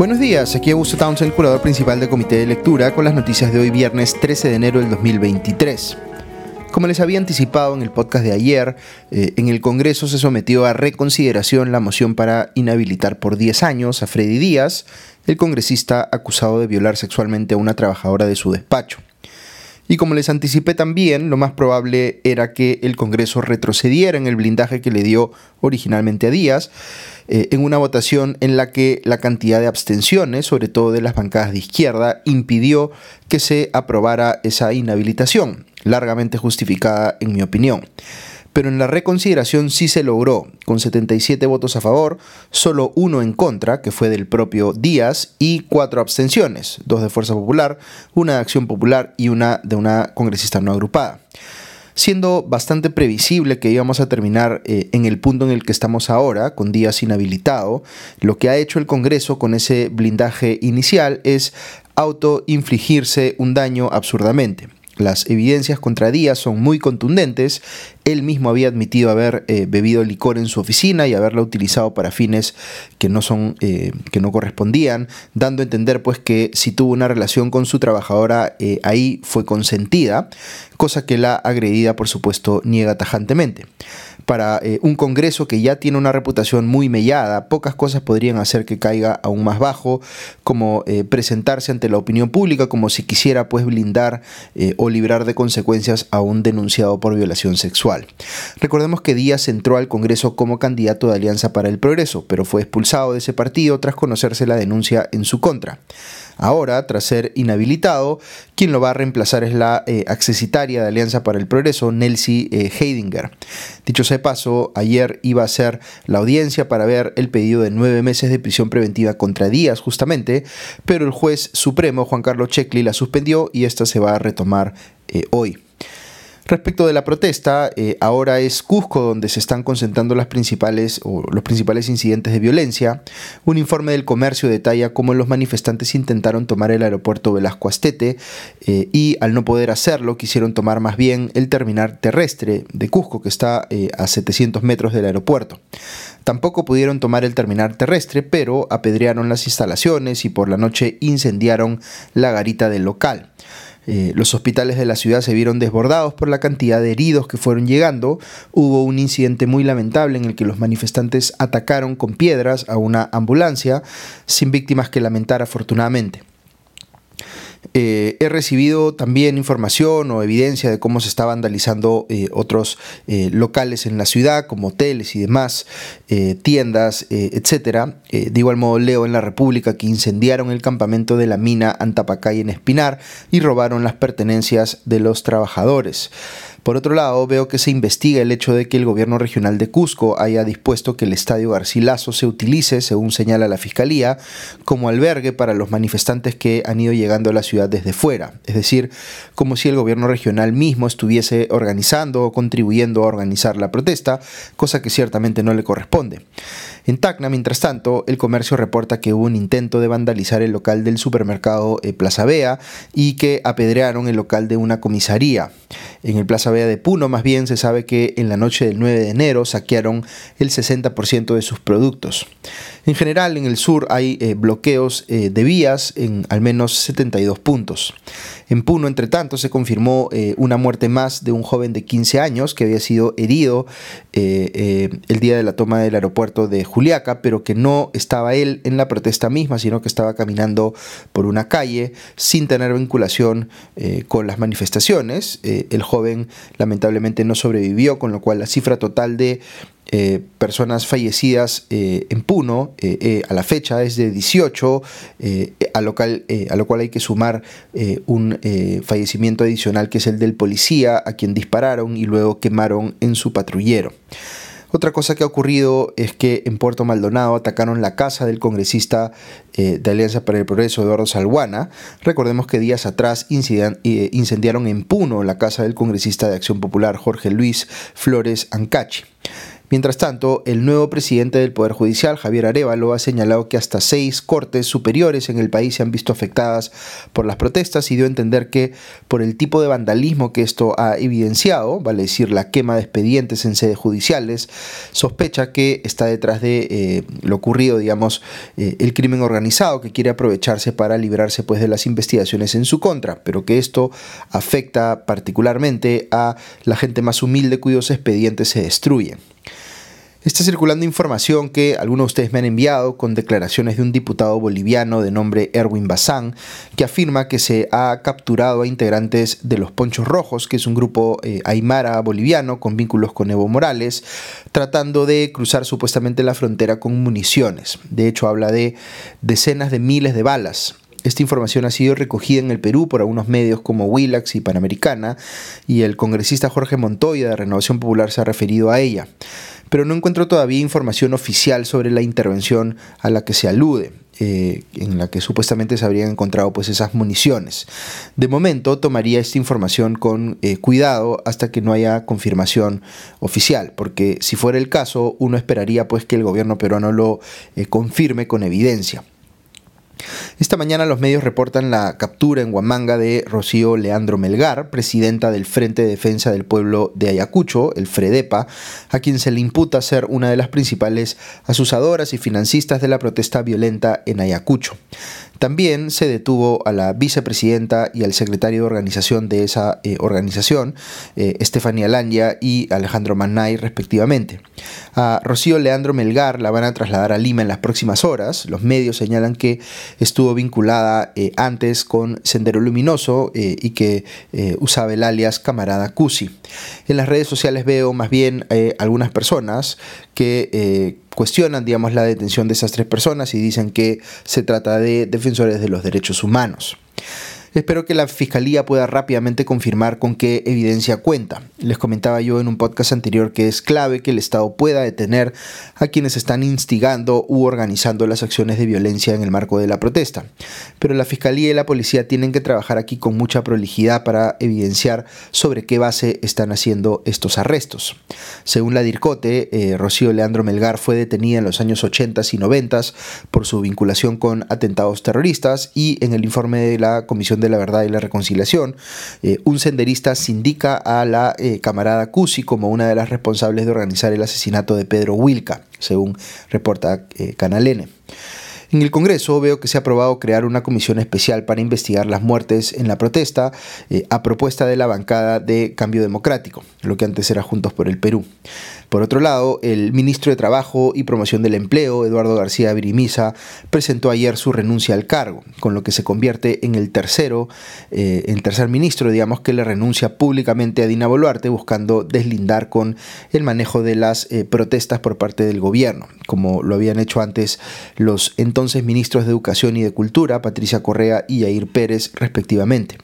Buenos días, aquí Augusto Townsend, curador principal del Comité de Lectura, con las noticias de hoy viernes 13 de enero del 2023. Como les había anticipado en el podcast de ayer, eh, en el Congreso se sometió a reconsideración la moción para inhabilitar por 10 años a Freddy Díaz, el congresista acusado de violar sexualmente a una trabajadora de su despacho. Y como les anticipé también, lo más probable era que el Congreso retrocediera en el blindaje que le dio originalmente a Díaz, eh, en una votación en la que la cantidad de abstenciones, sobre todo de las bancadas de izquierda, impidió que se aprobara esa inhabilitación, largamente justificada en mi opinión pero en la reconsideración sí se logró, con 77 votos a favor, solo uno en contra, que fue del propio Díaz, y cuatro abstenciones, dos de Fuerza Popular, una de Acción Popular y una de una congresista no agrupada. Siendo bastante previsible que íbamos a terminar eh, en el punto en el que estamos ahora, con Díaz inhabilitado, lo que ha hecho el Congreso con ese blindaje inicial es autoinfligirse un daño absurdamente. Las evidencias contra Díaz son muy contundentes. Él mismo había admitido haber eh, bebido licor en su oficina y haberla utilizado para fines que no son eh, que no correspondían, dando a entender pues que si tuvo una relación con su trabajadora eh, ahí fue consentida, cosa que la agredida por supuesto niega tajantemente para eh, un Congreso que ya tiene una reputación muy mellada, pocas cosas podrían hacer que caiga aún más bajo, como eh, presentarse ante la opinión pública como si quisiera pues blindar eh, o librar de consecuencias a un denunciado por violación sexual. Recordemos que Díaz entró al Congreso como candidato de Alianza para el Progreso, pero fue expulsado de ese partido tras conocerse la denuncia en su contra. Ahora, tras ser inhabilitado, quien lo va a reemplazar es la accesitaria de Alianza para el Progreso, Nelsie Heidinger. Dicho sea paso, ayer iba a ser la audiencia para ver el pedido de nueve meses de prisión preventiva contra Díaz, justamente, pero el juez supremo, Juan Carlos Checli, la suspendió y esta se va a retomar eh, hoy. Respecto de la protesta, eh, ahora es Cusco donde se están concentrando las principales, o los principales incidentes de violencia. Un informe del comercio detalla cómo los manifestantes intentaron tomar el aeropuerto Velasco Astete eh, y al no poder hacerlo quisieron tomar más bien el terminal terrestre de Cusco que está eh, a 700 metros del aeropuerto. Tampoco pudieron tomar el terminal terrestre, pero apedrearon las instalaciones y por la noche incendiaron la garita del local. Eh, los hospitales de la ciudad se vieron desbordados por la cantidad de heridos que fueron llegando. Hubo un incidente muy lamentable en el que los manifestantes atacaron con piedras a una ambulancia, sin víctimas que lamentar afortunadamente. Eh, he recibido también información o evidencia de cómo se está vandalizando eh, otros eh, locales en la ciudad, como hoteles y demás, tiendas, etc. de igual modo leo en la República que incendiaron el campamento de la mina Antapacay en Espinar y robaron las pertenencias de los trabajadores. Por otro lado, veo que se investiga el hecho de que el gobierno regional de Cusco haya dispuesto que el estadio Garcilaso se utilice, según señala la fiscalía, como albergue para los manifestantes que han ido llegando a la ciudad desde fuera. Es decir, como si el gobierno regional mismo estuviese organizando o contribuyendo a organizar la protesta, cosa que ciertamente no le corresponde. En Tacna, mientras tanto, el comercio reporta que hubo un intento de vandalizar el local del supermercado eh, Plaza Bea y que apedrearon el local de una comisaría. En el Plaza Bea de Puno, más bien, se sabe que en la noche del 9 de enero saquearon el 60% de sus productos. En general, en el sur hay eh, bloqueos eh, de vías en al menos 72 puntos. En Puno, entre tanto, se confirmó eh, una muerte más de un joven de 15 años que había sido herido el día de la toma del aeropuerto de Juliaca, pero que no estaba él en la protesta misma, sino que estaba caminando por una calle sin tener vinculación con las manifestaciones. el joven lamentablemente no sobrevivió, con lo cual la cifra total de eh, personas fallecidas eh, en Puno eh, a la fecha es de 18, a, lo cual, a lo cual hay que sumar un fallecimiento adicional que es el del policía a quien dispararon y luego quemaron en su patrullero. Otra cosa que ha ocurrido es que en Puerto Maldonado atacaron la casa del congresista de Alianza para el Progreso, Eduardo Salguana. Recordemos que días atrás incendiaron en Puno la casa del congresista de Acción Popular, Jorge Luis Flores Ancachi. Mientras tanto, el nuevo presidente del Poder Judicial, Javier Arevalo, ha señalado que hasta seis cortes superiores en el país se han visto afectadas por las protestas y dio a entender que por el tipo de vandalismo que esto ha evidenciado, vale decir la quema de expedientes en sedes judiciales, sospecha que está detrás de eh, lo ocurrido, digamos, eh, el crimen organizado que quiere aprovecharse para librarse pues de las investigaciones en su contra, pero que esto afecta particularmente a la gente más humilde cuyos expedientes se destruyen. Está circulando información que algunos de ustedes me han enviado con declaraciones de un diputado boliviano de nombre Erwin Bazán, que afirma que se ha capturado a integrantes de los Ponchos Rojos, que es un grupo eh, aymara boliviano con vínculos con Evo Morales, tratando de cruzar supuestamente la frontera con municiones. De hecho, habla de decenas de miles de balas. Esta información ha sido recogida en el Perú por algunos medios como Willax y Panamericana, y el congresista Jorge Montoya de Renovación Popular se ha referido a ella pero no encuentro todavía información oficial sobre la intervención a la que se alude. Eh, en la que supuestamente se habrían encontrado pues esas municiones. De momento tomaría esta información con eh, cuidado hasta que no haya confirmación oficial, porque si fuera el caso uno esperaría pues que el gobierno peruano lo eh, confirme con evidencia. Esta mañana los medios reportan la captura en Huamanga de Rocío Leandro Melgar, presidenta del Frente de Defensa del Pueblo de Ayacucho, el FREDEPA, a quien se le imputa ser una de las principales asusadoras y financistas de la protesta violenta en Ayacucho. También se detuvo a la vicepresidenta y al secretario de organización de esa eh, organización, eh, Estefanía Landia y Alejandro Manay, respectivamente. A Rocío Leandro Melgar la van a trasladar a Lima en las próximas horas. Los medios señalan que estuvo vinculada eh, antes con Sendero Luminoso y que usaba el alias Camarada Cusi. En las redes sociales veo más bien algunas personas que cuestionan, digamos, la detención de esas tres personas y dicen que se trata de defensores de los derechos humanos. Espero que la Fiscalía pueda rápidamente confirmar con qué evidencia cuenta. Les comentaba yo en un podcast anterior que es clave que el Estado pueda detener a quienes están instigando u organizando las acciones de violencia en el marco de la protesta. Pero la Fiscalía y la Policía tienen que trabajar aquí con mucha prolijidad para evidenciar sobre qué base están haciendo estos arrestos. Según la DIRCOTE, eh, Rocío Leandro Melgar fue detenida en los años 80 y 90 por su vinculación con atentados terroristas y en el informe de la Comisión de la Verdad y la Reconciliación, eh, un senderista sindica a la eh, camarada Cusi como una de las responsables de organizar el asesinato de Pedro Wilca, según reporta eh, Canal N. En el Congreso veo que se ha aprobado crear una comisión especial para investigar las muertes en la protesta a propuesta de la bancada de Cambio Democrático, lo que antes era Juntos por el Perú. Por otro lado, el ministro de Trabajo y Promoción del Empleo, Eduardo García Virimisa, presentó ayer su renuncia al cargo, con lo que se convierte en el tercero, eh, el tercer ministro, digamos, que le renuncia públicamente a Dina Boluarte, buscando deslindar con el manejo de las eh, protestas por parte del gobierno, como lo habían hecho antes los entonces ministros de Educación y de Cultura, Patricia Correa y Yair Pérez, respectivamente.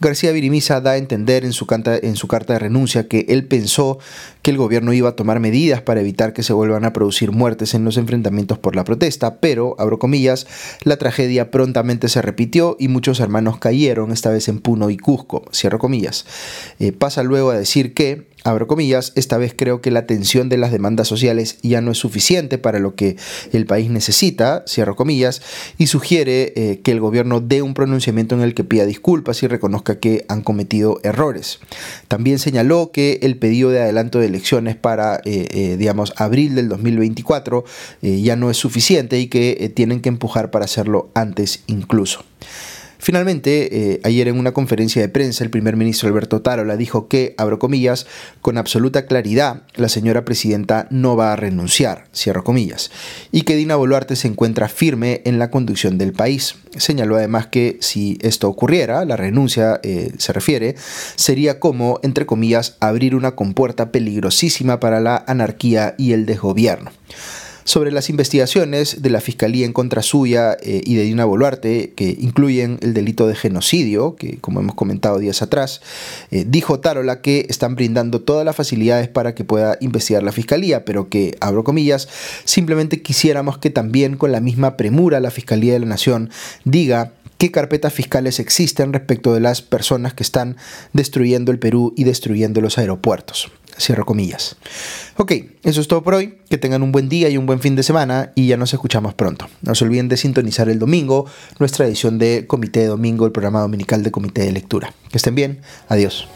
García Virimisa da a entender en su, en su carta de renuncia que él pensó que el gobierno iba a tomar medidas para evitar que se vuelvan a producir muertes en los enfrentamientos por la protesta, pero, abro comillas, la tragedia prontamente se repitió y muchos hermanos cayeron, esta vez en Puno y Cusco, cierro comillas. Eh, pasa luego a decir que abro comillas, esta vez creo que la atención de las demandas sociales ya no es suficiente para lo que el país necesita, cierro comillas, y sugiere eh, que el gobierno dé un pronunciamiento en el que pida disculpas y reconozca que han cometido errores. También señaló que el pedido de adelanto de elecciones para, eh, eh, digamos, abril del 2024 ya no es suficiente y que tienen que empujar para hacerlo antes incluso. Finalmente, eh, ayer en una conferencia de prensa, el primer ministro Alberto Tarola dijo que, abro comillas, con absoluta claridad, la señora presidenta no va a renunciar, cierro comillas, y que Dina Boluarte se encuentra firme en la conducción del país. Señaló además que si esto ocurriera, la renuncia eh, se refiere, sería como, entre comillas, abrir una compuerta peligrosísima para la anarquía y el desgobierno sobre las investigaciones de la Fiscalía en contra suya eh, y de Dina Boluarte, que incluyen el delito de genocidio, que como hemos comentado días atrás, eh, dijo Tarola que están brindando todas las facilidades para que pueda investigar la Fiscalía, pero que, abro comillas, simplemente quisiéramos que también con la misma premura la Fiscalía de la Nación diga qué carpetas fiscales existen respecto de las personas que están destruyendo el Perú y destruyendo los aeropuertos. Cierro comillas. Ok, eso es todo por hoy. Que tengan un buen día y un buen fin de semana y ya nos escuchamos pronto. No se olviden de sintonizar el domingo nuestra edición de Comité de Domingo, el programa dominical de Comité de Lectura. Que estén bien. Adiós.